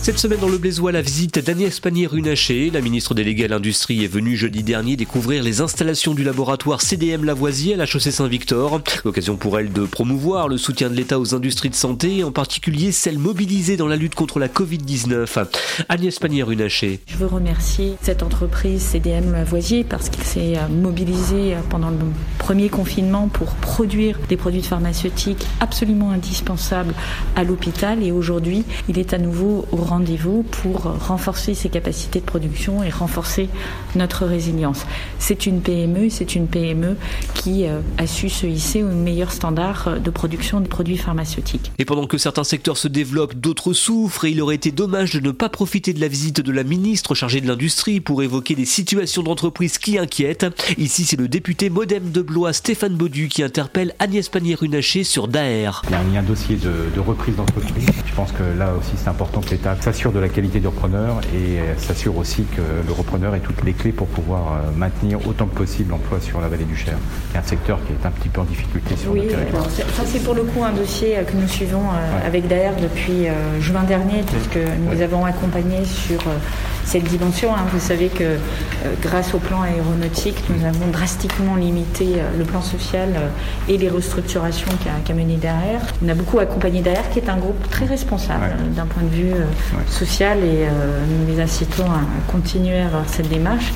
Cette semaine dans le Blaisois, la visite d'Agnès Pannier-Runacher, la ministre déléguée à l'Industrie, est venue jeudi dernier découvrir les installations du laboratoire CDM Lavoisier à la chaussée Saint-Victor. L'occasion pour elle de promouvoir le soutien de l'État aux industries de santé, en particulier celles mobilisées dans la lutte contre la Covid-19. Agnès Pannier-Runacher. Je veux remercier cette entreprise CDM Lavoisier parce qu'il s'est mobilisé pendant le premier confinement pour produire des produits pharmaceutiques absolument indispensables à l'hôpital et aujourd'hui, il est à nouveau au rendez-vous pour renforcer ses capacités de production et renforcer notre résilience. C'est une PME, c'est une PME qui euh, a su se hisser aux meilleurs standards de production de produits pharmaceutiques. Et pendant que certains secteurs se développent, d'autres souffrent et il aurait été dommage de ne pas profiter de la visite de la ministre chargée de l'industrie pour évoquer des situations d'entreprise qui inquiètent. Ici, c'est le député modem de Blois, Stéphane Baudu, qui interpelle Agnès Pannier-Runacher sur Daer. Il y a un dossier de, de reprise d'entreprise. Je pense que là aussi, c'est important que l'État s'assure de la qualité du repreneur et s'assure aussi que le repreneur ait toutes les clés pour pouvoir euh, maintenir autant que possible l'emploi sur la vallée du Cher, qui est un secteur qui est un petit peu en difficulté sur oui, le territoire. Ça, c'est pour le coup un dossier euh, que nous suivons euh, avec DAER depuis juin dernier, puisque nous avons accompagné sur cette dimension. Hein. Vous savez que grâce au plan aéronautique, nous avons drastiquement limité le plan social et les restructurations qu'a mené derrière. On a beaucoup accompagné derrière, qui est un groupe très responsable d'un point de vue social et euh, nous les incitons à continuer à avoir cette démarche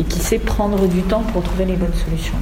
et qui sait prendre du temps pour trouver les bonnes solutions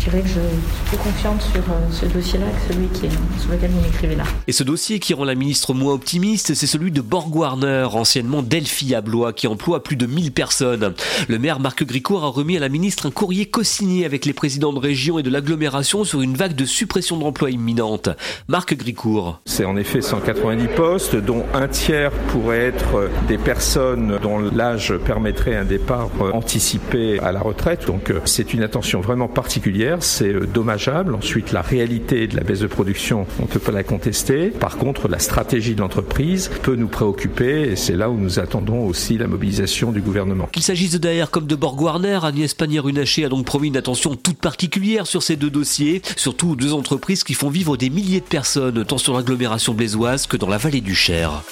je dirais que je suis plus confiante sur euh, ce dossier-là que celui qui est, sur lequel vous m'écrivez là. Et ce dossier qui rend la ministre moins optimiste, c'est celui de Borg Warner, anciennement Delphi à Blois, qui emploie plus de 1000 personnes. Le maire Marc Gricourt a remis à la ministre un courrier co-signé avec les présidents de région et de l'agglomération sur une vague de suppression d'emplois imminente. Marc Gricourt. C'est en effet 190 postes, dont un tiers pourrait être des personnes dont l'âge permettrait un départ anticipé à la retraite. Donc euh, c'est une attention vraiment particulière c'est euh, dommageable. Ensuite, la réalité de la baisse de production, on ne peut pas la contester. Par contre, la stratégie de l'entreprise peut nous préoccuper et c'est là où nous attendons aussi la mobilisation du gouvernement. Qu'il s'agisse de comme de Borg Warner, Agnès Pannier-Runacher a donc promis une attention toute particulière sur ces deux dossiers, surtout deux entreprises qui font vivre des milliers de personnes, tant sur l'agglomération blaisoise que dans la vallée du Cher.